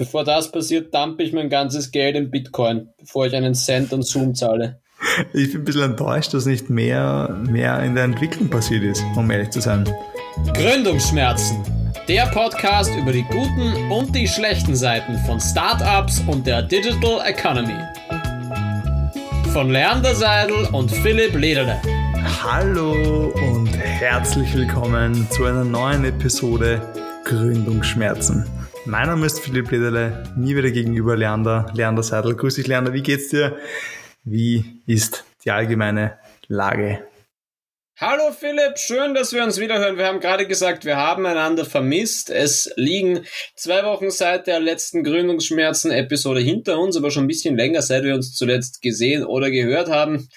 Bevor das passiert, dumpe ich mein ganzes Geld in Bitcoin, bevor ich einen Cent an Zoom zahle. Ich bin ein bisschen enttäuscht, dass nicht mehr, mehr in der Entwicklung passiert ist, um ehrlich zu sein. Gründungsschmerzen. Der Podcast über die guten und die schlechten Seiten von Startups und der Digital Economy. Von Leander Seidel und Philipp Lederle. Hallo und herzlich willkommen zu einer neuen Episode Gründungsschmerzen. Mein Name ist Philipp Lederle, mir wieder gegenüber Leander, Leander Seidel. Grüß dich Leander, wie geht's dir? Wie ist die allgemeine Lage? Hallo Philipp, schön, dass wir uns wiederhören. Wir haben gerade gesagt, wir haben einander vermisst. Es liegen zwei Wochen seit der letzten Gründungsschmerzen-Episode hinter uns, aber schon ein bisschen länger, seit wir uns zuletzt gesehen oder gehört haben.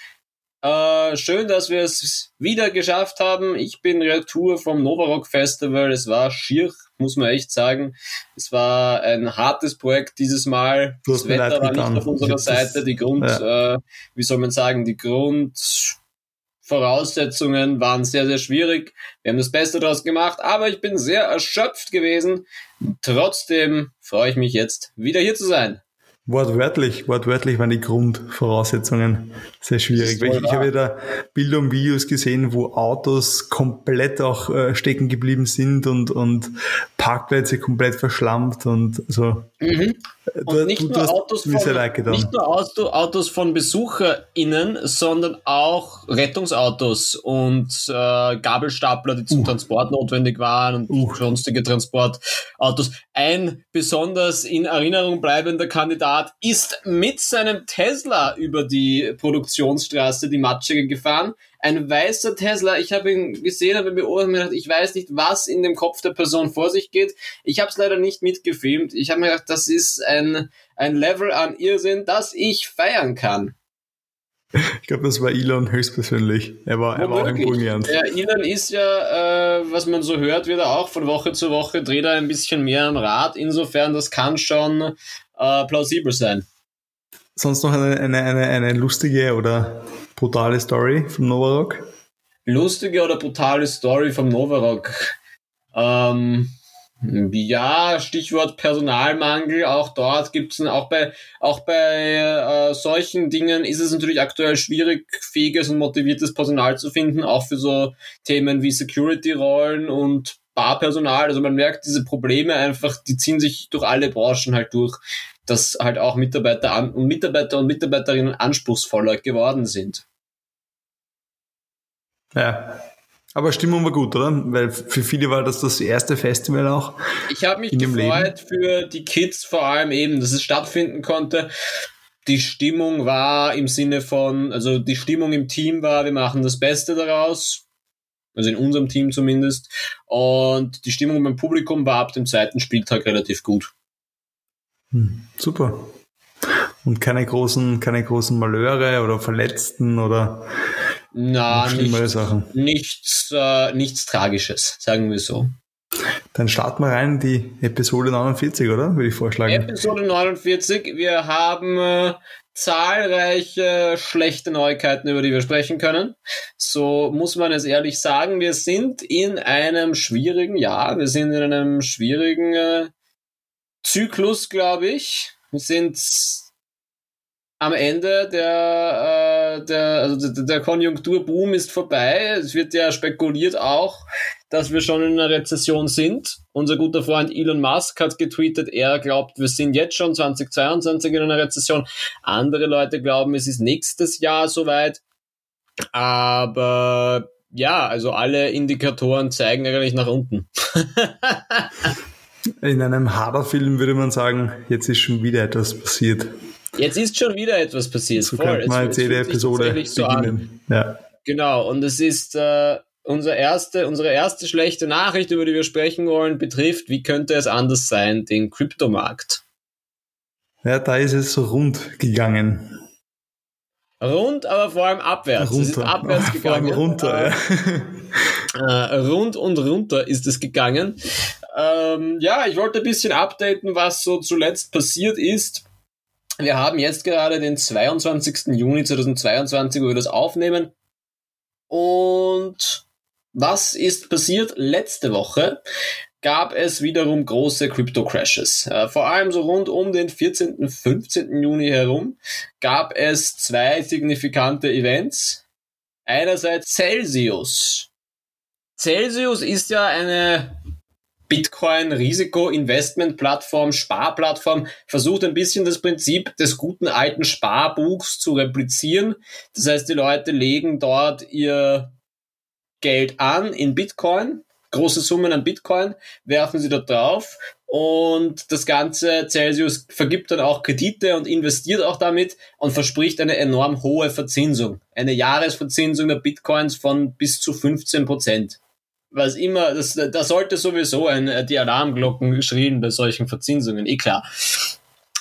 Äh, schön, dass wir es wieder geschafft haben. Ich bin Retour vom Novarock Festival. Es war schier, muss man echt sagen. Es war ein hartes Projekt dieses Mal. Das Wetter war nicht auf unserer Seite. Die Grund, ja. äh, wie soll man sagen, die Grundvoraussetzungen waren sehr, sehr schwierig. Wir haben das Beste daraus gemacht, aber ich bin sehr erschöpft gewesen. Trotzdem freue ich mich jetzt, wieder hier zu sein. Wortwörtlich, wortwörtlich waren die Grundvoraussetzungen sehr schwierig. Ich, ich habe ja da Bilder und Videos gesehen, wo Autos komplett auch äh, stecken geblieben sind und, und Parkplätze komplett verschlammt und so. Mhm. Und du, nicht, du, nur Autos von, nicht nur Auto, Autos von BesucherInnen, sondern auch Rettungsautos und äh, Gabelstapler, die zum uh. Transport notwendig waren und uh. sonstige Transportautos. Ein besonders in Erinnerung bleibender Kandidat ist mit seinem Tesla über die Produktionsstraße, die Matschige, gefahren ein weißer Tesla. Ich habe ihn gesehen, habe beobachtet und mir gedacht, ich weiß nicht, was in dem Kopf der Person vor sich geht. Ich habe es leider nicht mitgefilmt. Ich habe mir gedacht, das ist ein, ein Level an Irrsinn, das ich feiern kann. Ich glaube, das war Elon höchstpersönlich. Er war, er war auch imponierend. Ja, Elon ist ja, äh, was man so hört, wieder auch von Woche zu Woche dreht er ein bisschen mehr am Rad. Insofern, das kann schon äh, plausibel sein. Sonst noch eine, eine, eine, eine lustige oder brutale Story vom Novarock? Lustige oder brutale Story vom Novarock? Ähm, ja, Stichwort Personalmangel, auch dort gibt's auch bei, auch bei äh, solchen Dingen ist es natürlich aktuell schwierig, fähiges und motiviertes Personal zu finden, auch für so Themen wie Security-Rollen und Barpersonal. Also man merkt diese Probleme einfach, die ziehen sich durch alle Branchen halt durch, dass halt auch Mitarbeiter an, und Mitarbeiter und Mitarbeiterinnen anspruchsvoller geworden sind. Ja. Aber Stimmung war gut, oder? Weil für viele war das das erste Festival auch. Ich habe mich gefreut für die Kids vor allem eben, dass es stattfinden konnte. Die Stimmung war im Sinne von, also die Stimmung im Team war, wir machen das Beste daraus. Also in unserem Team zumindest. Und die Stimmung beim Publikum war ab dem zweiten Spieltag relativ gut. Hm, super. Und keine großen, keine großen Malheure oder Verletzten oder na, nicht, Sachen. Nichts, äh, nichts Tragisches, sagen wir so. Dann starten wir rein in die Episode 49, oder? Würde ich vorschlagen. Episode 49. Wir haben äh, zahlreiche schlechte Neuigkeiten, über die wir sprechen können. So muss man es ehrlich sagen. Wir sind in einem schwierigen Jahr. Wir sind in einem schwierigen äh, Zyklus, glaube ich. Wir sind am Ende der, äh, der, also der, Konjunkturboom ist vorbei. Es wird ja spekuliert auch, dass wir schon in einer Rezession sind. Unser guter Freund Elon Musk hat getweetet, er glaubt, wir sind jetzt schon 2022 in einer Rezession. Andere Leute glauben, es ist nächstes Jahr soweit. Aber ja, also alle Indikatoren zeigen eigentlich nach unten. in einem Horrorfilm würde man sagen, jetzt ist schon wieder etwas passiert. Jetzt ist schon wieder etwas passiert. So Voll. mal jetzt jede Episode so beginnen. Ja. Genau, und es ist äh, unser erste, unsere erste schlechte Nachricht, über die wir sprechen wollen, betrifft, wie könnte es anders sein, den Kryptomarkt. Ja, da ist es so rund gegangen. Rund, aber vor allem abwärts. Runter. Es ist abwärts gegangen. Vor allem runter, äh, ja. äh, rund und runter ist es gegangen. Ähm, ja, ich wollte ein bisschen updaten, was so zuletzt passiert ist. Wir haben jetzt gerade den 22. Juni 2022, wo wir das aufnehmen. Und was ist passiert letzte Woche? gab es wiederum große Crypto-Crashes. Äh, vor allem so rund um den 14., 15. Juni herum gab es zwei signifikante Events. Einerseits Celsius. Celsius ist ja eine Bitcoin-Risiko-Investment-Plattform, Sparplattform, versucht ein bisschen das Prinzip des guten alten Sparbuchs zu replizieren. Das heißt, die Leute legen dort ihr Geld an in Bitcoin, große Summen an Bitcoin, werfen sie dort drauf und das ganze Celsius vergibt dann auch Kredite und investiert auch damit und verspricht eine enorm hohe Verzinsung. Eine Jahresverzinsung der Bitcoins von bis zu 15 Prozent was immer, das, da sollte sowieso ein, die Alarmglocken schrien bei solchen Verzinsungen, eh klar.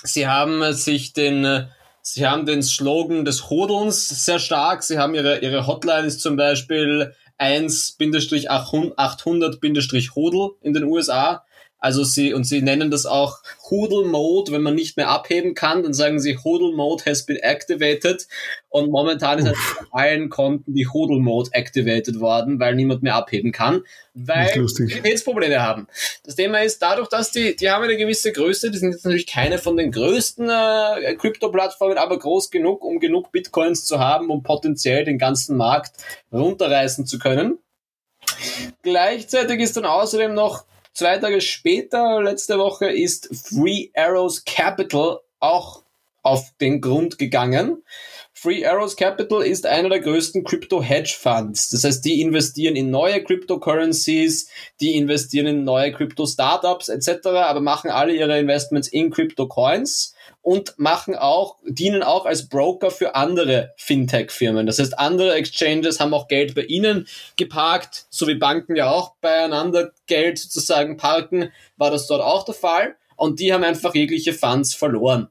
Sie haben sich den, sie haben den Slogan des Hodelns sehr stark. Sie haben ihre, ihre Hotline ist zum Beispiel 1-800-Hodel in den USA. Also sie, und sie nennen das auch Hodel Mode, wenn man nicht mehr abheben kann, dann sagen sie Hodel Mode has been activated. Und momentan ist auf allen Konten die Hodel Mode activated worden, weil niemand mehr abheben kann, weil Liquiditätsprobleme haben. Das Thema ist dadurch, dass die, die haben eine gewisse Größe, die sind jetzt natürlich keine von den größten äh, Krypto-Plattformen, aber groß genug, um genug Bitcoins zu haben, um potenziell den ganzen Markt runterreißen zu können. Gleichzeitig ist dann außerdem noch Zwei Tage später, letzte Woche, ist Free Arrows Capital auch auf den Grund gegangen. Free Arrows Capital ist einer der größten Crypto Hedge Funds. Das heißt, die investieren in neue Cryptocurrencies, die investieren in neue Crypto Startups etc., aber machen alle ihre Investments in Crypto Coins und machen auch, dienen auch als Broker für andere Fintech-Firmen. Das heißt, andere Exchanges haben auch Geld bei ihnen geparkt, so wie Banken ja auch beieinander Geld sozusagen parken, war das dort auch der Fall. Und die haben einfach jegliche Funds verloren.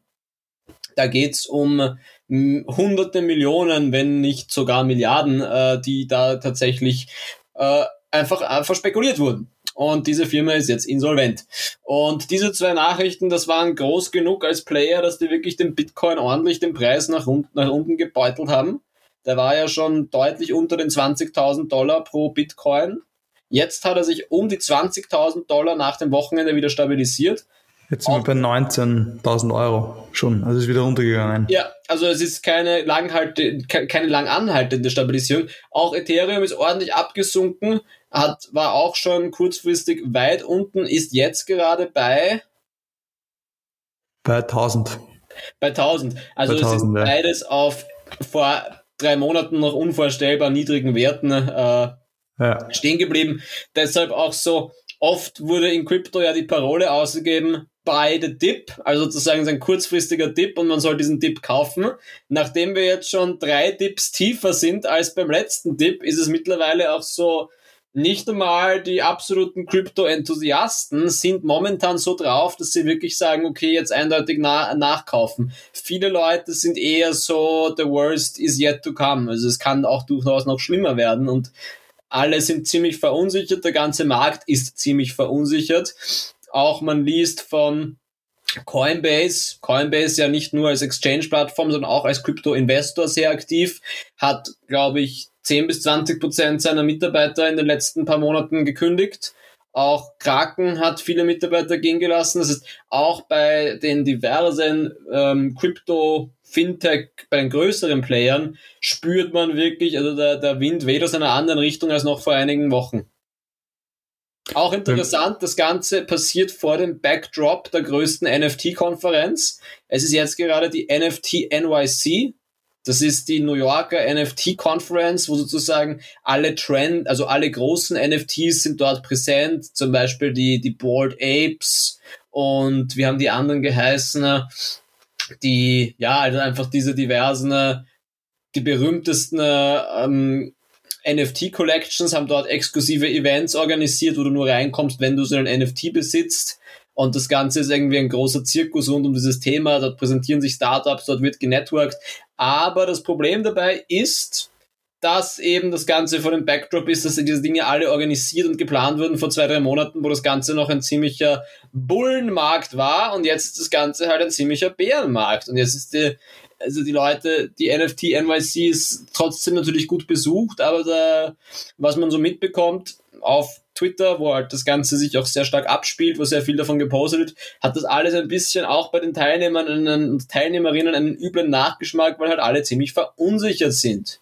Da geht's um hm, hunderte Millionen, wenn nicht sogar Milliarden, äh, die da tatsächlich äh, einfach, einfach spekuliert wurden. Und diese Firma ist jetzt insolvent. Und diese zwei Nachrichten, das waren groß genug als Player, dass die wirklich den Bitcoin ordentlich den Preis nach unten, nach unten gebeutelt haben. Der war ja schon deutlich unter den 20.000 Dollar pro Bitcoin. Jetzt hat er sich um die 20.000 Dollar nach dem Wochenende wieder stabilisiert. Jetzt sind wir bei 19.000 Euro schon, also ist wieder runtergegangen. Ja, also es ist keine langhalte, keine lang anhaltende Stabilisierung. Auch Ethereum ist ordentlich abgesunken, hat, war auch schon kurzfristig weit unten, ist jetzt gerade bei bei 1000. Bei 1000. Also bei 1000, es ist beides auf vor drei Monaten noch unvorstellbar niedrigen Werten äh, ja. stehen geblieben. Deshalb auch so oft wurde in Krypto ja die Parole ausgegeben, buy the dip, also sozusagen ein kurzfristiger Dip und man soll diesen Dip kaufen. Nachdem wir jetzt schon drei Dips tiefer sind als beim letzten Dip, ist es mittlerweile auch so, nicht einmal die absoluten Krypto-Enthusiasten sind momentan so drauf, dass sie wirklich sagen, okay, jetzt eindeutig na nachkaufen. Viele Leute sind eher so, the worst is yet to come. Also es kann auch durchaus noch schlimmer werden und alle sind ziemlich verunsichert, der ganze Markt ist ziemlich verunsichert. Auch man liest von Coinbase, Coinbase ja nicht nur als Exchange-Plattform, sondern auch als Krypto-Investor sehr aktiv, hat, glaube ich, 10 bis 20 Prozent seiner Mitarbeiter in den letzten paar Monaten gekündigt. Auch Kraken hat viele Mitarbeiter gehen gelassen. Das ist auch bei den diversen ähm, Krypto Fintech, bei den größeren Playern spürt man wirklich, also der, der Wind weht aus einer anderen Richtung als noch vor einigen Wochen. Auch interessant, das Ganze passiert vor dem Backdrop der größten NFT-Konferenz. Es ist jetzt gerade die NFT NYC. Das ist die New Yorker NFT-Conference, wo sozusagen alle Trend, also alle großen NFTs sind dort präsent. Zum Beispiel die, die Bored Apes und wir haben die anderen geheißen, die, ja, also einfach diese diversen, die berühmtesten ähm, NFT-Collections haben dort exklusive Events organisiert, wo du nur reinkommst, wenn du so einen NFT besitzt. Und das Ganze ist irgendwie ein großer Zirkus rund um dieses Thema. Dort präsentieren sich Startups, dort wird genetworked. Aber das Problem dabei ist, dass eben das Ganze vor dem Backdrop ist, dass diese Dinge alle organisiert und geplant wurden vor zwei, drei Monaten, wo das Ganze noch ein ziemlicher Bullenmarkt war und jetzt ist das Ganze halt ein ziemlicher Bärenmarkt. Und jetzt ist die, also die Leute, die NFT NYC ist trotzdem natürlich gut besucht, aber da, was man so mitbekommt, auf Twitter, wo halt das Ganze sich auch sehr stark abspielt, wo sehr viel davon gepostet wird, hat das alles ein bisschen auch bei den Teilnehmern und Teilnehmerinnen einen üblen Nachgeschmack, weil halt alle ziemlich verunsichert sind.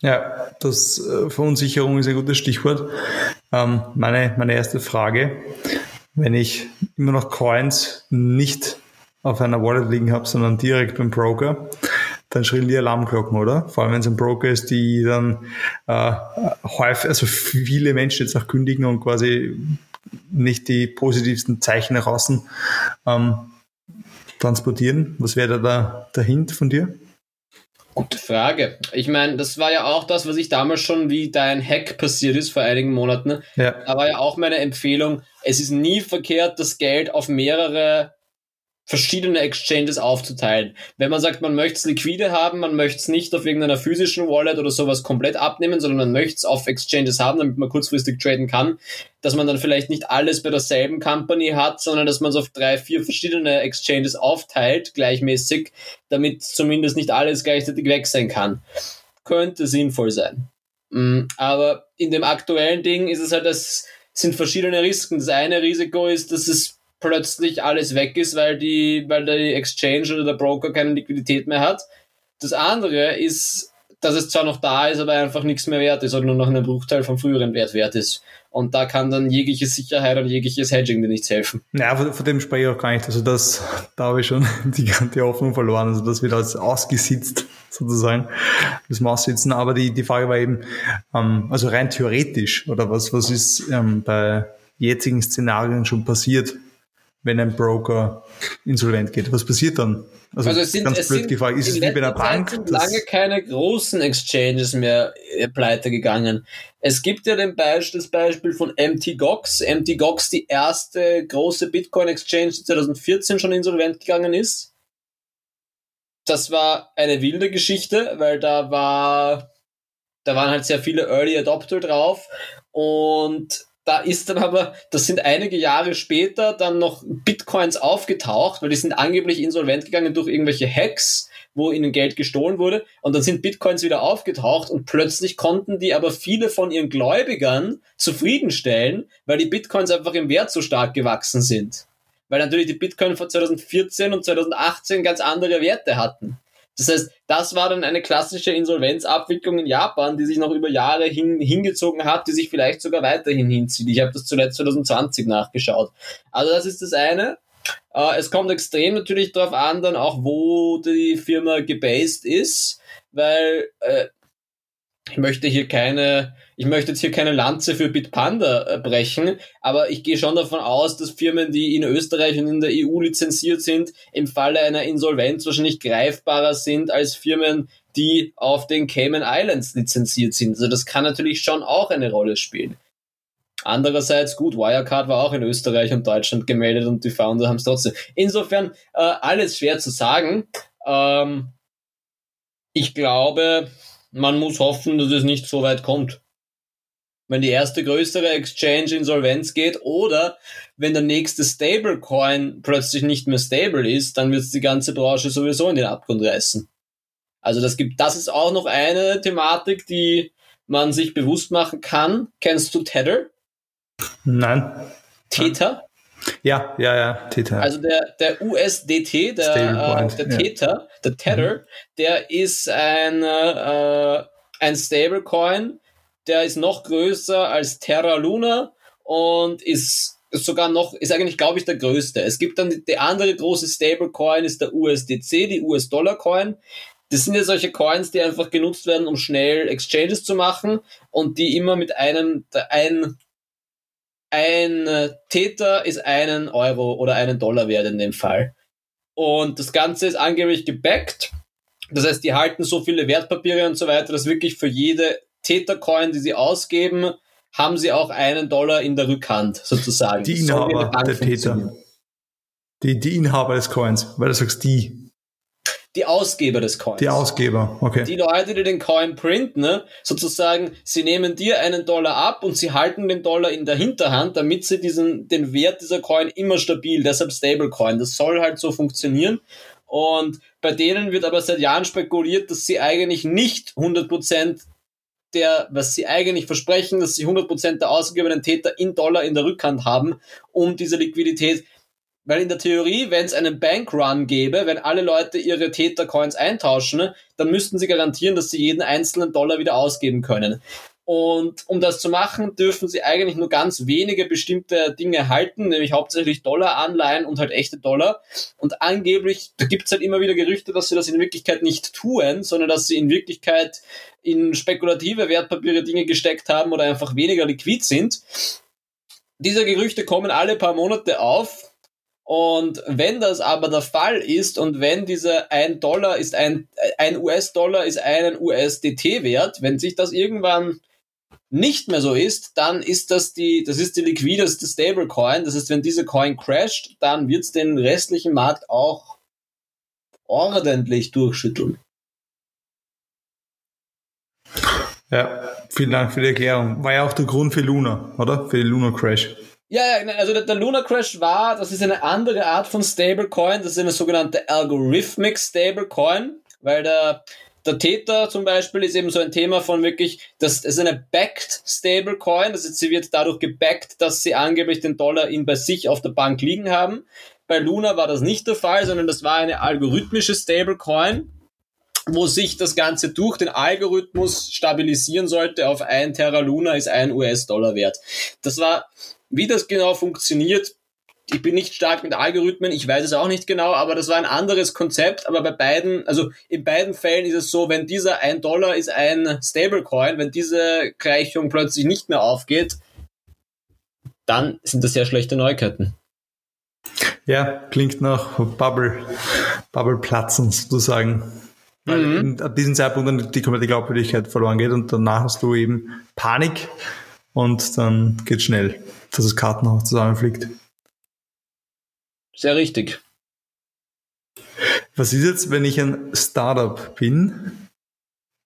Ja, das äh, Verunsicherung ist ein gutes Stichwort. Ähm, meine, meine erste Frage, wenn ich immer noch Coins nicht auf einer Wallet liegen habe, sondern direkt beim Broker, dann schrillen die Alarmglocken, oder? Vor allem wenn es ein Broker ist, die dann äh, häufig, also viele Menschen jetzt auch kündigen und quasi nicht die positivsten Zeichen nach außen ähm, transportieren. Was wäre da der Hint von dir? Gute Frage. Ich meine, das war ja auch das, was ich damals schon, wie dein Hack passiert ist vor einigen Monaten. Ja. Da war ja auch meine Empfehlung, es ist nie verkehrt, das Geld auf mehrere verschiedene Exchanges aufzuteilen. Wenn man sagt, man möchte es liquide haben, man möchte es nicht auf irgendeiner physischen Wallet oder sowas komplett abnehmen, sondern man möchte es auf Exchanges haben, damit man kurzfristig traden kann, dass man dann vielleicht nicht alles bei derselben Company hat, sondern dass man es auf drei, vier verschiedene Exchanges aufteilt, gleichmäßig, damit zumindest nicht alles gleichzeitig weg sein kann. Könnte sinnvoll sein. Mm, aber in dem aktuellen Ding ist es halt, das sind verschiedene Risiken. Das eine Risiko ist, dass es plötzlich alles weg ist, weil die, weil die Exchange oder der Broker keine Liquidität mehr hat. Das andere ist, dass es zwar noch da ist, aber einfach nichts mehr wert ist oder nur noch einen Bruchteil vom früheren Wert wert ist. Und da kann dann jegliche Sicherheit und jegliches Hedging dir nichts helfen. Ja, von, von dem spreche ich auch gar nicht. Also das, da habe ich schon die, die Hoffnung verloren. Also das wird als ausgesitzt sozusagen, das Maussitzen. Aber die, die Frage war eben, ähm, also rein theoretisch oder was, was ist ähm, bei jetzigen Szenarien schon passiert, wenn ein Broker insolvent geht? Was passiert dann? Also, also es sind, ganz es blöd sind gefragt, ist es wie bei einer Bank? sind lange keine großen Exchanges mehr äh, pleite gegangen. Es gibt ja den Beispiel, das Beispiel von MTGOX. MTGOX, die erste große Bitcoin-Exchange, die 2014 schon insolvent gegangen ist. Das war eine wilde Geschichte, weil da war, da waren halt sehr viele Early Adopter drauf und da ist dann aber, das sind einige Jahre später dann noch Bitcoins aufgetaucht, weil die sind angeblich insolvent gegangen durch irgendwelche Hacks, wo ihnen Geld gestohlen wurde. Und dann sind Bitcoins wieder aufgetaucht und plötzlich konnten die aber viele von ihren Gläubigern zufriedenstellen, weil die Bitcoins einfach im Wert so stark gewachsen sind. Weil natürlich die Bitcoin von 2014 und 2018 ganz andere Werte hatten. Das heißt, das war dann eine klassische Insolvenzabwicklung in Japan, die sich noch über Jahre hin, hingezogen hat, die sich vielleicht sogar weiterhin hinzieht. Ich habe das zuletzt 2020 nachgeschaut. Also das ist das eine. Äh, es kommt extrem natürlich darauf an, dann auch, wo die Firma gebased ist, weil äh, ich möchte hier keine ich möchte jetzt hier keine Lanze für Bitpanda äh, brechen, aber ich gehe schon davon aus, dass Firmen, die in Österreich und in der EU lizenziert sind, im Falle einer Insolvenz wahrscheinlich greifbarer sind als Firmen, die auf den Cayman Islands lizenziert sind. Also das kann natürlich schon auch eine Rolle spielen. Andererseits, gut, Wirecard war auch in Österreich und Deutschland gemeldet und die Founder haben es trotzdem. Insofern, äh, alles schwer zu sagen. Ähm, ich glaube, man muss hoffen, dass es nicht so weit kommt wenn die erste größere Exchange insolvenz geht oder wenn der nächste Stablecoin plötzlich nicht mehr stable ist, dann wird es die ganze Branche sowieso in den Abgrund reißen. Also das gibt, das ist auch noch eine Thematik, die man sich bewusst machen kann. Kennst du Tether? Nein. Tether? Ja, ja, ja, Tether. Also der, der USDT, der, äh, der Tether, ja. der Tether, mhm. der ist ein, äh, ein Stablecoin, der ist noch größer als Terra Luna und ist sogar noch, ist eigentlich, glaube ich, der größte. Es gibt dann die, andere große Stablecoin, ist der USDC, die US-Dollar-Coin. Das sind ja solche Coins, die einfach genutzt werden, um schnell Exchanges zu machen und die immer mit einem, ein, ein Täter ist einen Euro oder einen Dollar wert in dem Fall. Und das Ganze ist angeblich gebackt. Das heißt, die halten so viele Wertpapiere und so weiter, dass wirklich für jede Tätercoin, die sie ausgeben, haben sie auch einen Dollar in der Rückhand sozusagen. Die Inhaber der Täter. Die, die Inhaber des Coins, weil du sagst die. Die Ausgeber des Coins. Die Ausgeber, okay. Die Leute, die den Coin printen, ne, sozusagen, sie nehmen dir einen Dollar ab und sie halten den Dollar in der Hinterhand, damit sie diesen, den Wert dieser Coin immer stabil, deshalb Stablecoin. Das soll halt so funktionieren. Und bei denen wird aber seit Jahren spekuliert, dass sie eigentlich nicht 100% der, was sie eigentlich versprechen, dass sie 100% der ausgegebenen Täter in Dollar in der Rückhand haben, um diese Liquidität weil in der Theorie, wenn es einen Bankrun gäbe, wenn alle Leute ihre Täter-Coins eintauschen, dann müssten sie garantieren, dass sie jeden einzelnen Dollar wieder ausgeben können. Und um das zu machen, dürfen sie eigentlich nur ganz wenige bestimmte Dinge halten, nämlich hauptsächlich Dollaranleihen und halt echte Dollar. Und angeblich, da gibt's halt immer wieder Gerüchte, dass sie das in Wirklichkeit nicht tun, sondern dass sie in Wirklichkeit in spekulative Wertpapiere Dinge gesteckt haben oder einfach weniger liquid sind. Diese Gerüchte kommen alle paar Monate auf und wenn das aber der Fall ist und wenn dieser ein Dollar ist ein, ein US-Dollar ist einen USDT wert, wenn sich das irgendwann nicht mehr so ist, dann ist das die, das ist die liquideste Stablecoin. Das heißt, wenn diese Coin crasht, dann wird es den restlichen Markt auch ordentlich durchschütteln. Ja, vielen Dank für die Erklärung. War ja auch der Grund für Luna, oder? Für den Luna Crash. Ja, ja, also der, der Luna Crash war, das ist eine andere Art von Stablecoin, das ist eine sogenannte Algorithmic Stablecoin, weil der, der Täter zum Beispiel ist eben so ein Thema von wirklich, das ist eine backed Stablecoin, heißt, sie wird dadurch gebackt, dass sie angeblich den Dollar in bei sich auf der Bank liegen haben. Bei Luna war das nicht der Fall, sondern das war eine algorithmische Stablecoin, wo sich das Ganze durch den Algorithmus stabilisieren sollte auf ein Terra Luna ist ein US-Dollar wert. Das war wie das genau funktioniert, ich bin nicht stark mit Algorithmen, ich weiß es auch nicht genau, aber das war ein anderes Konzept. Aber bei beiden, also in beiden Fällen ist es so, wenn dieser ein Dollar ist ein Stablecoin, wenn diese Gleichung plötzlich nicht mehr aufgeht, dann sind das sehr schlechte Neuigkeiten. Ja, klingt nach Bubble, Bubble platzen sozusagen. Weil mhm. ab diesem Zeitpunkt dann die komplette Glaubwürdigkeit verloren geht und danach hast du eben Panik und dann geht schnell dass das Kartenhaus zusammenfliegt. Sehr richtig. Was ist jetzt, wenn ich ein Startup bin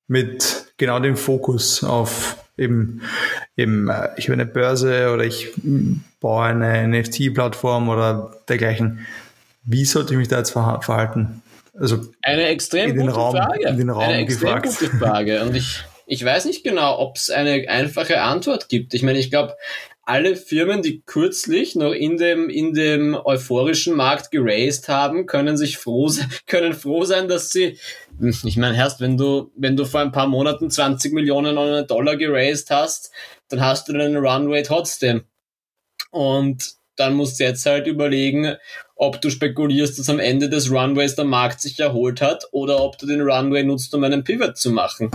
mit genau dem Fokus auf eben, eben äh, ich habe eine Börse oder ich baue eine NFT-Plattform oder dergleichen. Wie sollte ich mich da jetzt verhalten? Also eine extrem gute Raum, Frage. In den Raum eine extrem gefragt. gute Frage. Und ich, ich weiß nicht genau, ob es eine einfache Antwort gibt. Ich meine, ich glaube, alle Firmen, die kürzlich noch in dem, in dem euphorischen Markt geraced haben, können sich froh, können froh sein, dass sie, ich meine, erst wenn du, wenn du vor ein paar Monaten 20 Millionen Dollar geraced hast, dann hast du einen Runway trotzdem. Und dann musst du jetzt halt überlegen, ob du spekulierst, dass am Ende des Runways der Markt sich erholt hat oder ob du den Runway nutzt, um einen Pivot zu machen.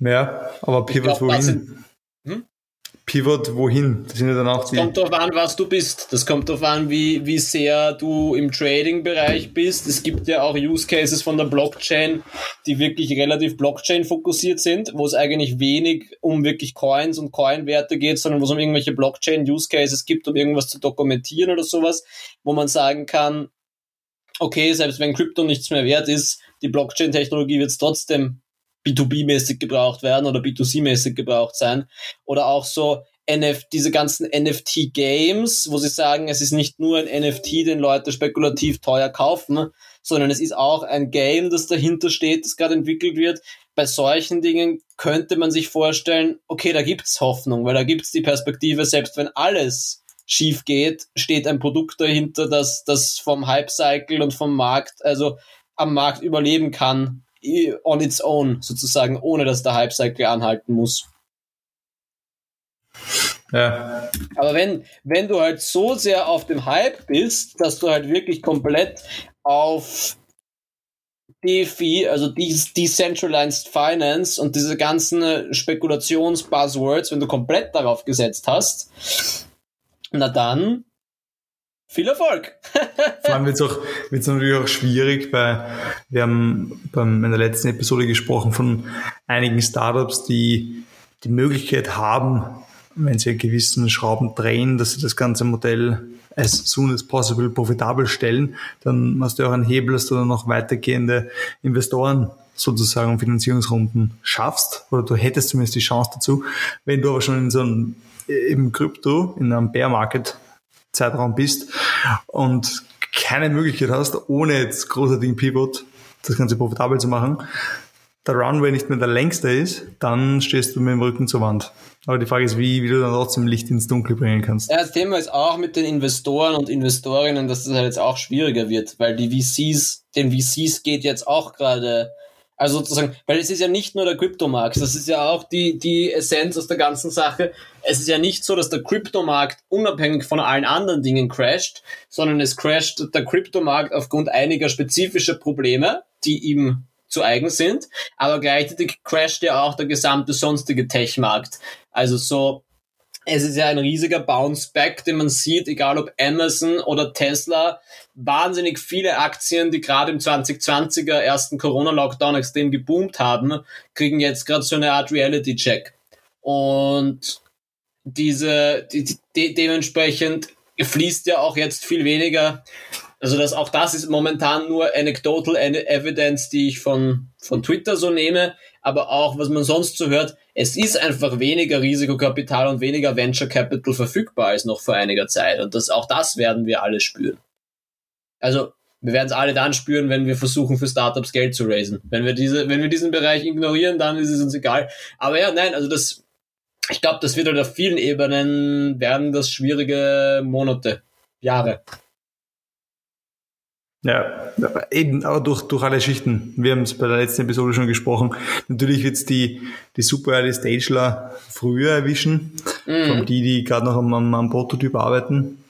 Ja, aber Pivot glaub, wohin? Sind, hm? Pivot wohin? Das sind ja dann auch das die. kommt darauf an, was du bist. Das kommt darauf an, wie, wie sehr du im Trading-Bereich bist. Es gibt ja auch Use Cases von der Blockchain, die wirklich relativ Blockchain-fokussiert sind, wo es eigentlich wenig um wirklich Coins und Coin-Werte geht, sondern wo es um irgendwelche Blockchain-Use Cases gibt, um irgendwas zu dokumentieren oder sowas, wo man sagen kann, okay, selbst wenn Krypto nichts mehr wert ist, die Blockchain-Technologie wird es trotzdem B2B-mäßig gebraucht werden oder B2C-mäßig gebraucht sein. Oder auch so NF, diese ganzen NFT-Games, wo sie sagen, es ist nicht nur ein NFT, den Leute spekulativ teuer kaufen, sondern es ist auch ein Game, das dahinter steht, das gerade entwickelt wird. Bei solchen Dingen könnte man sich vorstellen, okay, da gibt's Hoffnung, weil da gibt's die Perspektive, selbst wenn alles schief geht, steht ein Produkt dahinter, das, das vom Hype-Cycle und vom Markt, also am Markt überleben kann on its own sozusagen, ohne dass der Hype-Cycle anhalten muss. Ja. Aber wenn, wenn du halt so sehr auf dem Hype bist, dass du halt wirklich komplett auf DeFi, also Decentralized Finance und diese ganzen Spekulations-Buzzwords, wenn du komplett darauf gesetzt hast, na dann viel Erfolg! Vor allem wird es natürlich auch schwierig, weil wir haben beim, in der letzten Episode gesprochen von einigen Startups, die die Möglichkeit haben, wenn sie gewissen Schrauben drehen, dass sie das ganze Modell as soon as possible profitabel stellen, dann hast du auch einen Hebel, dass du dann noch weitergehende Investoren sozusagen Finanzierungsrunden schaffst, oder du hättest zumindest die Chance dazu. Wenn du aber schon in so einem im Krypto, in einem Bear Market Zeitraum bist und keine Möglichkeit hast, ohne jetzt großartigen Pivot das Ganze profitabel zu machen, der Runway nicht mehr der längste ist, dann stehst du mit dem Rücken zur Wand. Aber die Frage ist, wie, wie du dann trotzdem Licht ins Dunkel bringen kannst. Ja, das Thema ist auch mit den Investoren und Investorinnen, dass das halt jetzt auch schwieriger wird, weil die VCs, den VCs geht jetzt auch gerade, also sozusagen, weil es ist ja nicht nur der Kryptomarkt, das ist ja auch die, die Essenz aus der ganzen Sache. Es ist ja nicht so, dass der Kryptomarkt unabhängig von allen anderen Dingen crasht, sondern es crasht der Kryptomarkt aufgrund einiger spezifischer Probleme, die ihm zu eigen sind, aber gleichzeitig crasht ja auch der gesamte sonstige Tech-Markt. Also so, es ist ja ein riesiger Bounce-Back, den man sieht, egal ob Amazon oder Tesla, wahnsinnig viele Aktien, die gerade im 2020er ersten Corona-Lockdown extrem geboomt haben, kriegen jetzt gerade so eine Art Reality-Check. Und diese, die, de dementsprechend fließt ja auch jetzt viel weniger. Also das, auch das ist momentan nur anecdotal evidence, die ich von, von Twitter so nehme, aber auch, was man sonst so hört, es ist einfach weniger Risikokapital und weniger Venture Capital verfügbar als noch vor einiger Zeit. Und das, auch das werden wir alle spüren. Also, wir werden es alle dann spüren, wenn wir versuchen, für Startups Geld zu raisen. Wenn wir diese, wenn wir diesen Bereich ignorieren, dann ist es uns egal. Aber ja, nein, also das, ich glaube, das wird halt auf vielen Ebenen werden das schwierige Monate, Jahre. Ja, eben, aber durch, durch alle Schichten. Wir haben es bei der letzten Episode schon gesprochen. Natürlich wird es die, die super Early Stageler früher erwischen, mhm. die, die gerade noch am, am, am Prototyp arbeiten.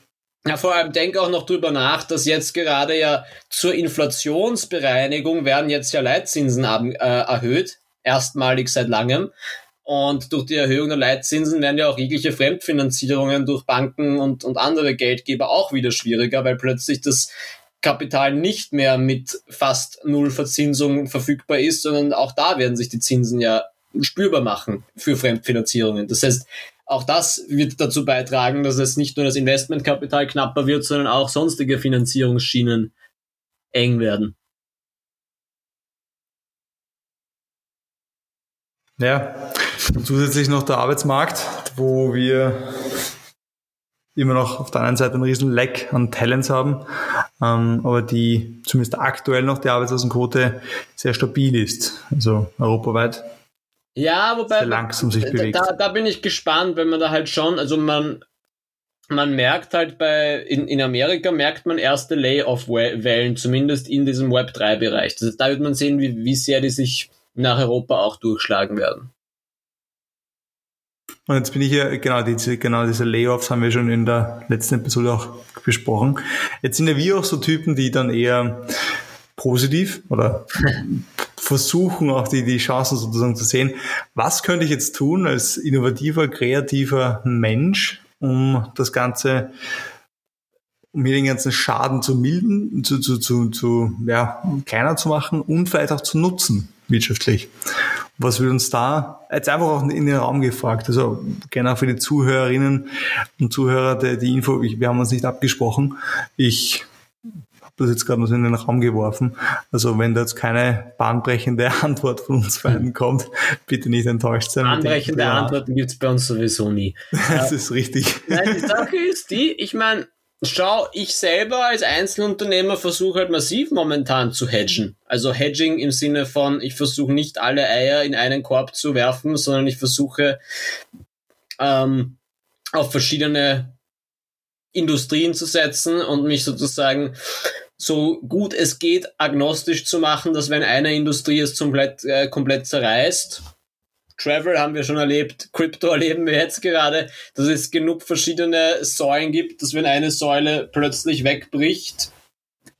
Ja, vor allem denke auch noch drüber nach, dass jetzt gerade ja zur Inflationsbereinigung werden jetzt ja Leitzinsen äh, erhöht, erstmalig seit langem. Und durch die Erhöhung der Leitzinsen werden ja auch jegliche Fremdfinanzierungen durch Banken und, und andere Geldgeber auch wieder schwieriger, weil plötzlich das Kapital nicht mehr mit fast null Verzinsung verfügbar ist, sondern auch da werden sich die Zinsen ja spürbar machen für Fremdfinanzierungen. Das heißt, auch das wird dazu beitragen, dass es nicht nur das Investmentkapital knapper wird, sondern auch sonstige Finanzierungsschienen eng werden. Ja, und zusätzlich noch der Arbeitsmarkt, wo wir immer noch auf der einen Seite einen riesen Leck an Talents haben, ähm, aber die zumindest aktuell noch die Arbeitslosenquote sehr stabil ist, also europaweit. Ja, wobei langsam sich bewegt. Da, da bin ich gespannt, wenn man da halt schon, also man man merkt halt bei, in, in Amerika merkt man erste Layoff-Wellen, zumindest in diesem Web3-Bereich. Das heißt, da wird man sehen, wie, wie sehr die sich nach Europa auch durchschlagen werden. Und jetzt bin ich ja, genau, diese, genau diese Layoffs haben wir schon in der letzten Episode auch besprochen. Jetzt sind ja wir auch so Typen, die dann eher positiv oder versuchen auch die, die Chancen sozusagen zu sehen. Was könnte ich jetzt tun als innovativer, kreativer Mensch, um das Ganze, um hier den ganzen Schaden zu milden, zu, zu, zu, zu ja, kleiner zu machen und vielleicht auch zu nutzen wirtschaftlich? was wird uns da jetzt einfach auch in den Raum gefragt? Also gerne auch für die Zuhörerinnen und Zuhörer die, die Info, wir haben uns nicht abgesprochen. Ich habe das jetzt gerade mal so in den Raum geworfen. Also wenn da jetzt keine bahnbrechende Antwort von uns beiden kommt, bitte nicht enttäuscht sein. Bahnbrechende Antworten gibt's bei uns sowieso nie. das ist richtig. Nein, die Sache ist die, ich meine, Schau, ich selber als Einzelunternehmer versuche halt massiv momentan zu hedgen. Also Hedging im Sinne von, ich versuche nicht alle Eier in einen Korb zu werfen, sondern ich versuche ähm, auf verschiedene Industrien zu setzen und mich sozusagen so gut es geht agnostisch zu machen, dass wenn eine Industrie es komplett, äh, komplett zerreißt, Travel haben wir schon erlebt, Crypto erleben wir jetzt gerade, dass es genug verschiedene Säulen gibt, dass wenn eine Säule plötzlich wegbricht,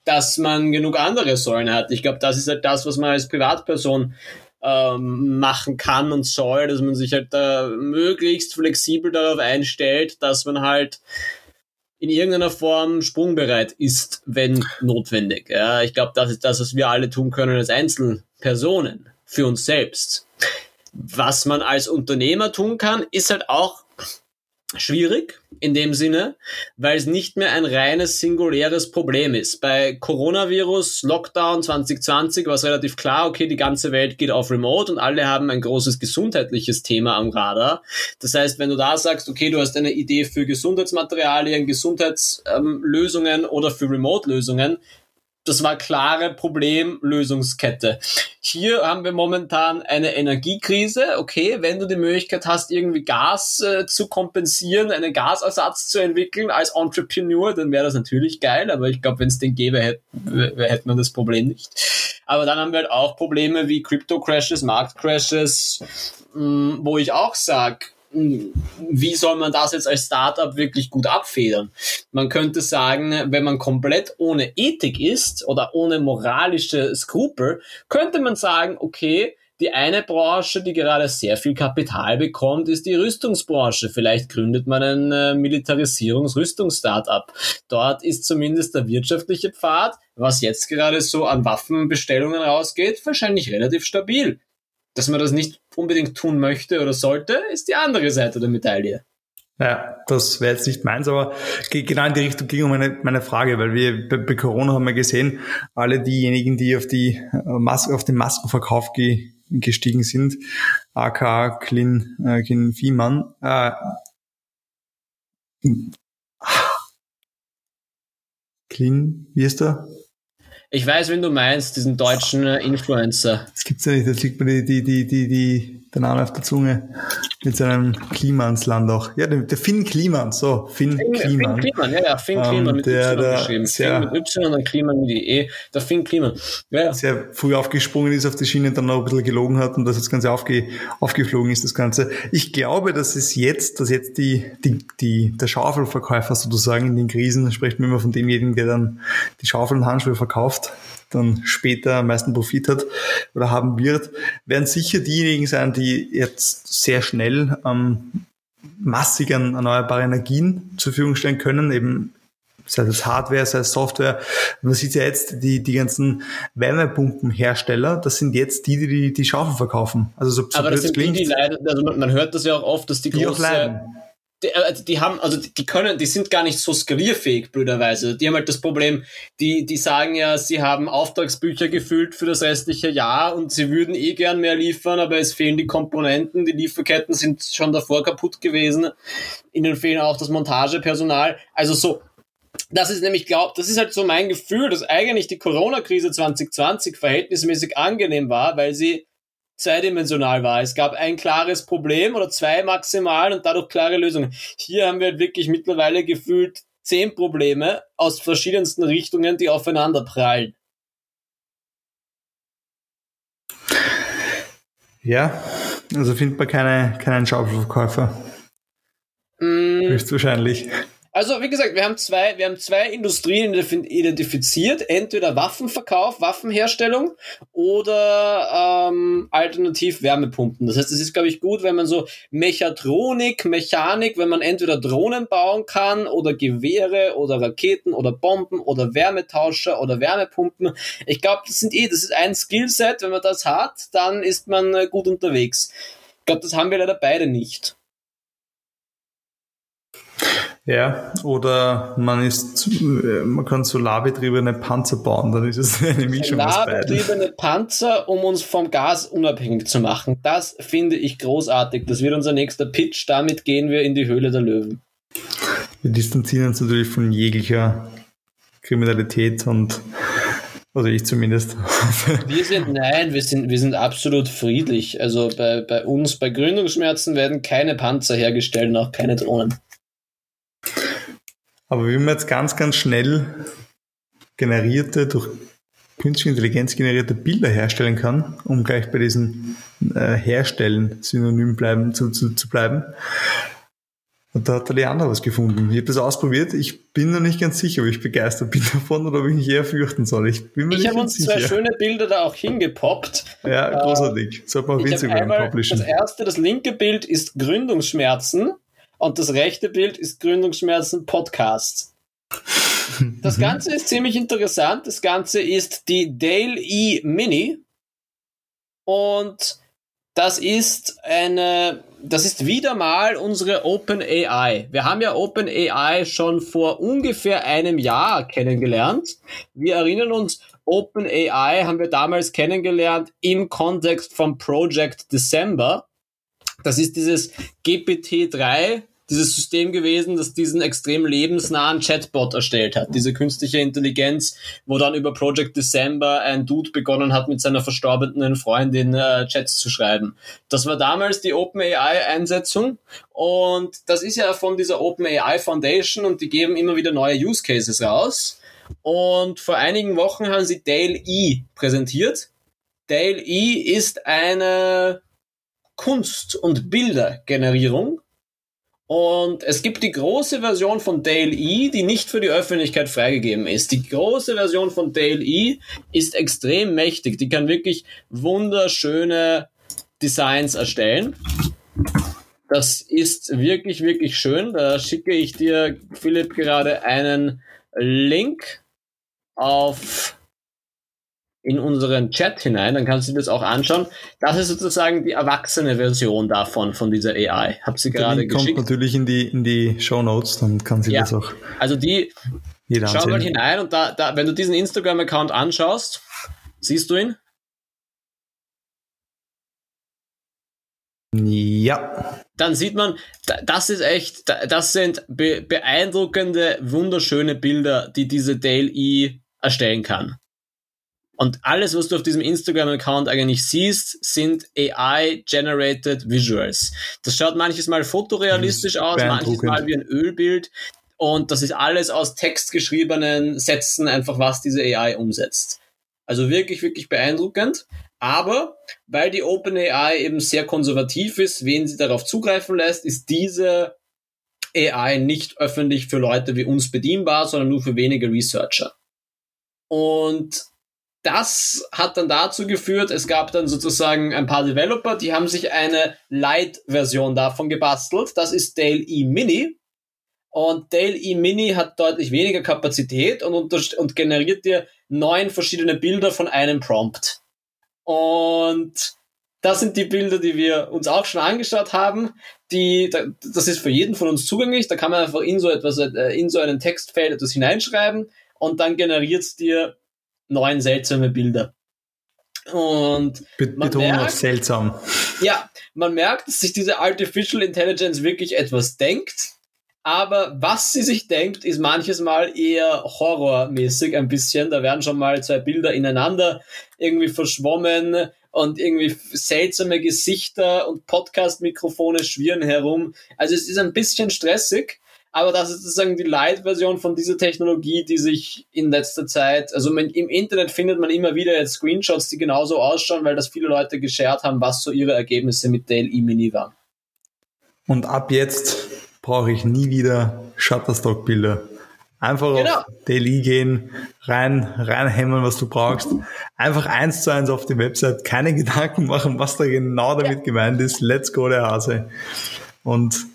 dass man genug andere Säulen hat. Ich glaube, das ist halt das, was man als Privatperson ähm, machen kann und soll, dass man sich halt da möglichst flexibel darauf einstellt, dass man halt in irgendeiner Form sprungbereit ist, wenn notwendig. Ja, ich glaube, das ist das, was wir alle tun können als Einzelpersonen für uns selbst. Was man als Unternehmer tun kann, ist halt auch schwierig in dem Sinne, weil es nicht mehr ein reines singuläres Problem ist. Bei Coronavirus, Lockdown 2020 war es relativ klar, okay, die ganze Welt geht auf Remote und alle haben ein großes gesundheitliches Thema am Radar. Das heißt, wenn du da sagst, okay, du hast eine Idee für Gesundheitsmaterialien, Gesundheitslösungen ähm, oder für Remote-Lösungen, das war klare Problemlösungskette. Hier haben wir momentan eine Energiekrise. Okay, wenn du die Möglichkeit hast, irgendwie Gas äh, zu kompensieren, einen Gasersatz zu entwickeln als Entrepreneur, dann wäre das natürlich geil. Aber ich glaube, wenn es den gäbe, hätte hätt man das Problem nicht. Aber dann haben wir halt auch Probleme wie Crypto-Crashes, Markt-Crashes, mm, wo ich auch sage, wie soll man das jetzt als Startup wirklich gut abfedern? Man könnte sagen, wenn man komplett ohne Ethik ist oder ohne moralische Skrupel, könnte man sagen, okay, die eine Branche, die gerade sehr viel Kapital bekommt, ist die Rüstungsbranche. Vielleicht gründet man ein äh, Militarisierungs-Rüstungs-Startup. Dort ist zumindest der wirtschaftliche Pfad, was jetzt gerade so an Waffenbestellungen rausgeht, wahrscheinlich relativ stabil. Dass man das nicht unbedingt tun möchte oder sollte, ist die andere Seite der Medaille. Ja, das wäre jetzt nicht meins, aber genau in die Richtung ging meine, meine Frage, weil wir bei, Corona haben wir gesehen, alle diejenigen, die auf die äh, Mas auf den Maskenverkauf ge, gestiegen sind, aka Clean, äh, Clean Viehmann, äh, Clean, wie ist der? Ich weiß, wen du meinst, diesen deutschen Influencer. Das gibt's ja nicht, da liegt mir die, die, die, die, der Name auf der Zunge. Mit seinem Klimansland auch. Ja, der, der Finn Kliman, so, Finn, Finn Kliman. Finn Kliman, ja, ja, Finn Kliman um, mit der, Y geschrieben. Sehr, Finn mit Y und Kliman mit E. Der Finn Kliman. Ja, ja. Sehr früh aufgesprungen ist auf die Schiene, dann noch ein bisschen gelogen hat und dass das Ganze aufge, aufgeflogen ist, das Ganze. Ich glaube, dass es jetzt, dass jetzt die, die, die, der Schaufelverkäufer sozusagen in den Krisen, spricht man immer von demjenigen, der dann die Schaufel und Handschuhe verkauft, dann später am meisten Profit hat oder haben wird, werden sicher diejenigen sein, die jetzt sehr schnell ähm, massig an erneuerbare Energien zur Verfügung stellen können, eben sei es Hardware, sei es Software. Man sieht ja jetzt, die, die ganzen Wärmepumpenhersteller, das sind jetzt die, die die Schaufel verkaufen. Also so, so Aber das sind klingt, die, die leiden, also man, man hört das ja auch oft, dass die, die große, die, äh, die haben, also die können, die sind gar nicht so skalierfähig, blöderweise. Die haben halt das Problem, die, die sagen ja, sie haben Auftragsbücher gefüllt für das restliche Jahr und sie würden eh gern mehr liefern, aber es fehlen die Komponenten, die Lieferketten sind schon davor kaputt gewesen. Ihnen fehlen auch das Montagepersonal. Also so, das ist nämlich, glaub, das ist halt so mein Gefühl, dass eigentlich die Corona-Krise 2020 verhältnismäßig angenehm war, weil sie zweidimensional war. Es gab ein klares Problem oder zwei maximal und dadurch klare Lösungen. Hier haben wir halt wirklich mittlerweile gefühlt zehn Probleme aus verschiedensten Richtungen, die aufeinander prallen. Ja, also findet man keine, keinen Schaufelverkäufer. Mm. Höchstwahrscheinlich. Also, wie gesagt, wir haben zwei, wir haben zwei Industrien identifiziert. Entweder Waffenverkauf, Waffenherstellung oder ähm, alternativ Wärmepumpen. Das heißt, es ist, glaube ich, gut, wenn man so Mechatronik, Mechanik, wenn man entweder Drohnen bauen kann oder Gewehre oder Raketen oder Bomben oder Wärmetauscher oder Wärmepumpen. Ich glaube, das sind eh, das ist ein Skillset. Wenn man das hat, dann ist man äh, gut unterwegs. Ich glaube, das haben wir leider beide nicht. Ja, oder man ist, man kann solarbetriebene Panzer bauen, dann ist es eine Mischung Solarbetriebene Panzer, um uns vom Gas unabhängig zu machen. Das finde ich großartig. Das wird unser nächster Pitch. Damit gehen wir in die Höhle der Löwen. Wir distanzieren uns natürlich von jeglicher Kriminalität und also ich zumindest. Wir sind, nein, wir sind, wir sind absolut friedlich. Also bei, bei uns, bei Gründungsschmerzen werden keine Panzer hergestellt und auch keine Drohnen. Aber wie man jetzt ganz, ganz schnell generierte, durch künstliche Intelligenz generierte Bilder herstellen kann, um gleich bei diesen äh, Herstellen synonym bleiben, zu, zu, zu bleiben. Und da hat der Leander was gefunden. Ich habe das ausprobiert. Ich bin noch nicht ganz sicher, ob ich begeistert bin davon oder ob ich mich eher fürchten soll. Ich bin mir ich nicht ganz sicher. Ich habe uns zwei schöne Bilder da auch hingepoppt. Ja, großartig. Sollte man auf Instagram publishen. Das erste, das linke Bild ist Gründungsschmerzen und das rechte Bild ist Gründungsschmerzen Podcast. Das mhm. Ganze ist ziemlich interessant. Das Ganze ist die Dale E Mini und das ist eine, das ist wieder mal unsere Open AI. Wir haben ja Open AI schon vor ungefähr einem Jahr kennengelernt. Wir erinnern uns, Open AI haben wir damals kennengelernt im Kontext vom Project December. Das ist dieses GPT-3 dieses System gewesen, das diesen extrem lebensnahen Chatbot erstellt hat. Diese künstliche Intelligenz, wo dann über Project December ein Dude begonnen hat, mit seiner verstorbenen Freundin äh, Chats zu schreiben. Das war damals die OpenAI-Einsetzung und das ist ja von dieser OpenAI Foundation und die geben immer wieder neue Use Cases raus. Und vor einigen Wochen haben sie Dale E präsentiert. Dale E ist eine Kunst- und Bildergenerierung. Und es gibt die große Version von Dale E, die nicht für die Öffentlichkeit freigegeben ist. Die große Version von Dale E ist extrem mächtig. Die kann wirklich wunderschöne Designs erstellen. Das ist wirklich, wirklich schön. Da schicke ich dir, Philipp, gerade einen Link auf in unseren Chat hinein, dann kannst du dir das auch anschauen. Das ist sozusagen die erwachsene Version davon, von dieser AI. Hab sie Der gerade Link geschickt. kommt natürlich in die, in die Show Notes, dann kann sie ja. das auch. Also die, schau ansehen. mal hinein und da, da, wenn du diesen Instagram-Account anschaust, siehst du ihn? Ja. Dann sieht man, das ist echt, das sind beeindruckende, wunderschöne Bilder, die diese Dale E erstellen kann. Und alles, was du auf diesem Instagram-Account eigentlich siehst, sind AI-generated Visuals. Das schaut manches Mal fotorealistisch aus, manches Mal wie ein Ölbild. Und das ist alles aus textgeschriebenen Sätzen, einfach was diese AI umsetzt. Also wirklich, wirklich beeindruckend. Aber weil die OpenAI eben sehr konservativ ist, wen sie darauf zugreifen lässt, ist diese AI nicht öffentlich für Leute wie uns bedienbar, sondern nur für wenige Researcher. Und das hat dann dazu geführt, es gab dann sozusagen ein paar Developer, die haben sich eine Light-Version davon gebastelt. Das ist Dale E Mini. Und Dale E Mini hat deutlich weniger Kapazität und, und generiert dir neun verschiedene Bilder von einem Prompt. Und das sind die Bilder, die wir uns auch schon angeschaut haben. Die, das ist für jeden von uns zugänglich. Da kann man einfach in so etwas, äh, in so einen Textfeld etwas hineinschreiben und dann generiert es dir neun seltsame Bilder. Und Betonung merkt, auf seltsam. Ja, man merkt, dass sich diese Artificial Intelligence wirklich etwas denkt. Aber was sie sich denkt, ist manches Mal eher horrormäßig ein bisschen. Da werden schon mal zwei Bilder ineinander irgendwie verschwommen und irgendwie seltsame Gesichter und Podcast-Mikrofone schwirren herum. Also es ist ein bisschen stressig. Aber das ist sozusagen die Light-Version von dieser Technologie, die sich in letzter Zeit, also man, im Internet findet man immer wieder jetzt Screenshots, die genauso ausschauen, weil das viele Leute geshared haben, was so ihre Ergebnisse mit Dale E-Mini waren. Und ab jetzt brauche ich nie wieder Shutterstock-Bilder. Einfach genau. auf Daily gehen, rein, reinhämmern, was du brauchst. Einfach eins zu eins auf die Website, keine Gedanken machen, was da genau damit ja. gemeint ist. Let's go, der Hase. Und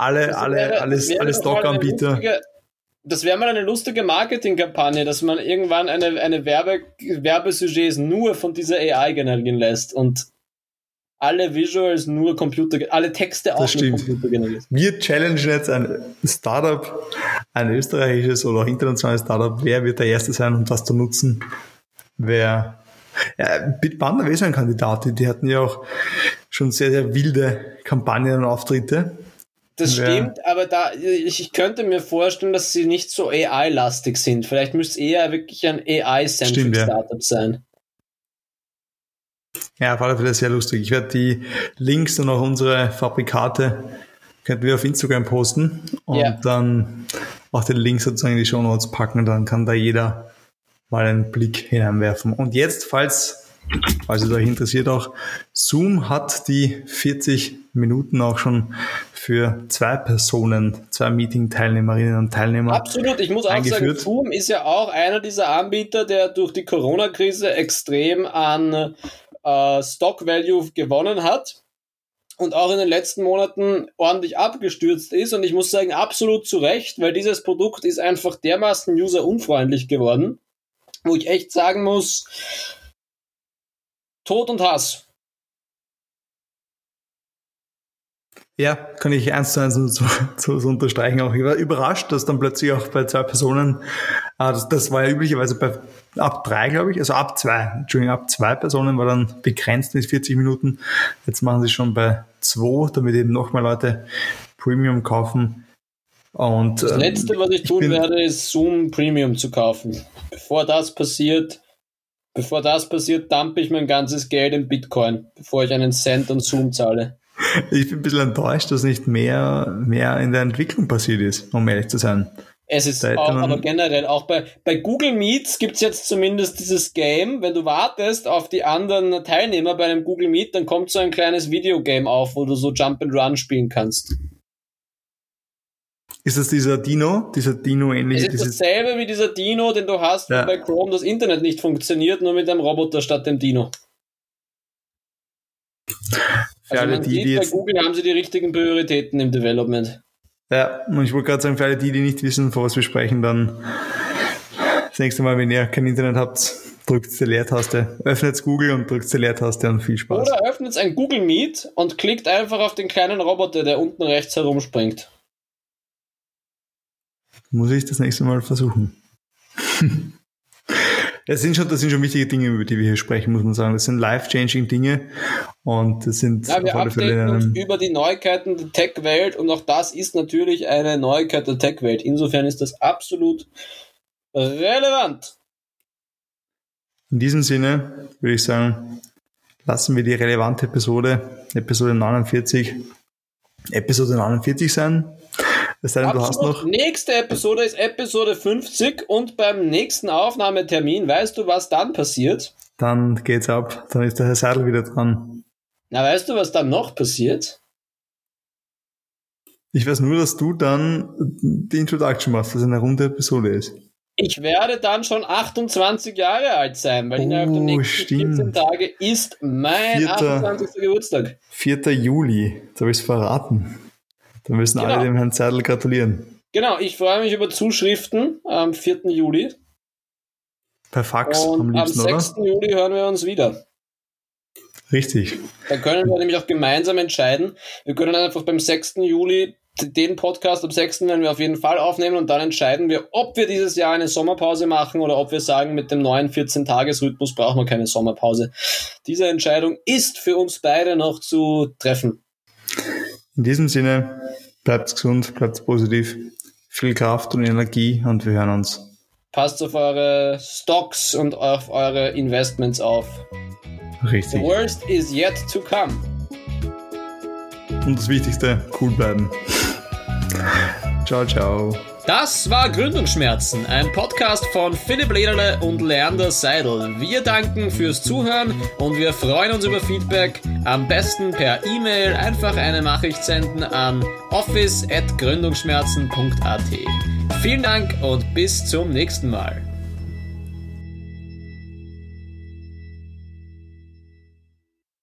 alle, das alle, wäre, alles, alle Stock-Anbieter. Das wäre mal eine lustige Marketingkampagne, dass man irgendwann eine, eine Werbe, Werbesujets nur von dieser AI generieren lässt und alle Visuals nur Computer, alle Texte auch nur Computer generiert. Wir challengen jetzt ein Startup, ein österreichisches oder auch internationales Startup. Wer wird der Erste sein und was zu nutzen? Wer, ja, Bitpanda wäre so ein Kandidat. Die hatten ja auch schon sehr, sehr wilde Kampagnen und Auftritte. Das ja. stimmt, aber da ich könnte mir vorstellen, dass sie nicht so AI-lastig sind. Vielleicht müsste es eher wirklich ein AI-centric Startup ja. sein. Ja, auf alle Fälle sehr lustig. Ich werde die Links und auch unsere Fabrikate könnten wir auf Instagram posten und ja. dann auch den Link sozusagen in die Show Notes packen. Dann kann da jeder mal einen Blick hineinwerfen. Und jetzt, falls falls es euch interessiert auch, Zoom hat die 40 Minuten auch schon für zwei Personen, zwei Meeting-Teilnehmerinnen und Teilnehmer. Absolut, ich muss auch sagen, Zoom ist ja auch einer dieser Anbieter, der durch die Corona-Krise extrem an äh, Stock Value gewonnen hat und auch in den letzten Monaten ordentlich abgestürzt ist. Und ich muss sagen, absolut zu Recht, weil dieses Produkt ist einfach dermaßen userunfreundlich geworden, wo ich echt sagen muss, Tod und Hass. Ja, kann ich eins zu eins so, so, so unterstreichen. Auch ich war überrascht, dass dann plötzlich auch bei zwei Personen, äh, das, das war ja üblicherweise bei ab drei, glaube ich, also ab zwei, Entschuldigung, ab zwei Personen war dann begrenzt mit 40 Minuten. Jetzt machen sie schon bei zwei, damit eben noch mehr Leute Premium kaufen. Und, das Letzte, was ich, ich tun werde, ist Zoom Premium zu kaufen. Bevor das passiert, bevor das passiert, dumpe ich mein ganzes Geld in Bitcoin, bevor ich einen Cent an Zoom zahle. Ich bin ein bisschen enttäuscht, dass nicht mehr, mehr in der Entwicklung passiert ist, um ehrlich zu sein. Es ist auch, aber generell, auch bei, bei Google Meets gibt's jetzt zumindest dieses Game, wenn du wartest auf die anderen Teilnehmer bei einem Google Meet, dann kommt so ein kleines Videogame auf, wo du so Jump and Run spielen kannst. Ist das dieser Dino? Dieser Dino-ähnliche? Es ist dasselbe wie dieser Dino, den du hast, ja. wo bei Chrome das Internet nicht funktioniert, nur mit einem Roboter statt dem Dino. Für also alle, die, sieht, die bei Google haben sie die richtigen Prioritäten im Development. Ja, und ich wollte gerade sagen, für alle die, die nicht wissen, vor was wir sprechen, dann das nächste Mal, wenn ihr kein Internet habt, drückt die Leertaste, öffnet Google und drückt die Leertaste und viel Spaß. Oder öffnet ein Google Meet und klickt einfach auf den kleinen Roboter, der unten rechts herumspringt. Muss ich das nächste Mal versuchen. Das sind, schon, das sind schon wichtige Dinge, über die wir hier sprechen, muss man sagen. Das sind life-changing Dinge und das sind ja, wir auf alle Fälle uns über die Neuigkeiten der Tech-Welt und auch das ist natürlich eine Neuigkeit der Tech-Welt. Insofern ist das absolut relevant. In diesem Sinne würde ich sagen, lassen wir die relevante Episode, Episode 49, Episode 49 sein. Es sei denn, du hast noch. Nächste Episode ist Episode 50 und beim nächsten Aufnahmetermin, weißt du, was dann passiert? Dann geht's ab. Dann ist der Herr Seidel wieder dran. Na, weißt du, was dann noch passiert? Ich weiß nur, dass du dann die Introduction machst, was eine runde Episode ist. Ich werde dann schon 28 Jahre alt sein, weil innerhalb oh, der nächsten stimmt. 14 Tage ist mein 4. 28. Geburtstag. 4. Juli, da habe ich es verraten. Da müssen genau. alle dem Herrn Zeidel gratulieren. Genau, ich freue mich über Zuschriften am 4. Juli. Per Fax Und am liebsten, am 6. Oder? Juli hören wir uns wieder. Richtig. Da können wir nämlich auch gemeinsam entscheiden. Wir können einfach beim 6. Juli den Podcast am 6. werden wir auf jeden Fall aufnehmen und dann entscheiden wir, ob wir dieses Jahr eine Sommerpause machen oder ob wir sagen, mit dem neuen 14-Tages-Rhythmus brauchen wir keine Sommerpause. Diese Entscheidung ist für uns beide noch zu treffen. In diesem Sinne, bleibt gesund, bleibt positiv, viel Kraft und Energie und wir hören uns. Passt auf eure Stocks und auf eure Investments auf. Richtig. The worst is yet to come. Und das Wichtigste, cool bleiben. ciao, ciao. Das war Gründungsschmerzen, ein Podcast von Philipp Lederle und Leander Seidel. Wir danken fürs Zuhören und wir freuen uns über Feedback. Am besten per E-Mail einfach eine Nachricht senden an office.gründungsschmerzen.at. Vielen Dank und bis zum nächsten Mal.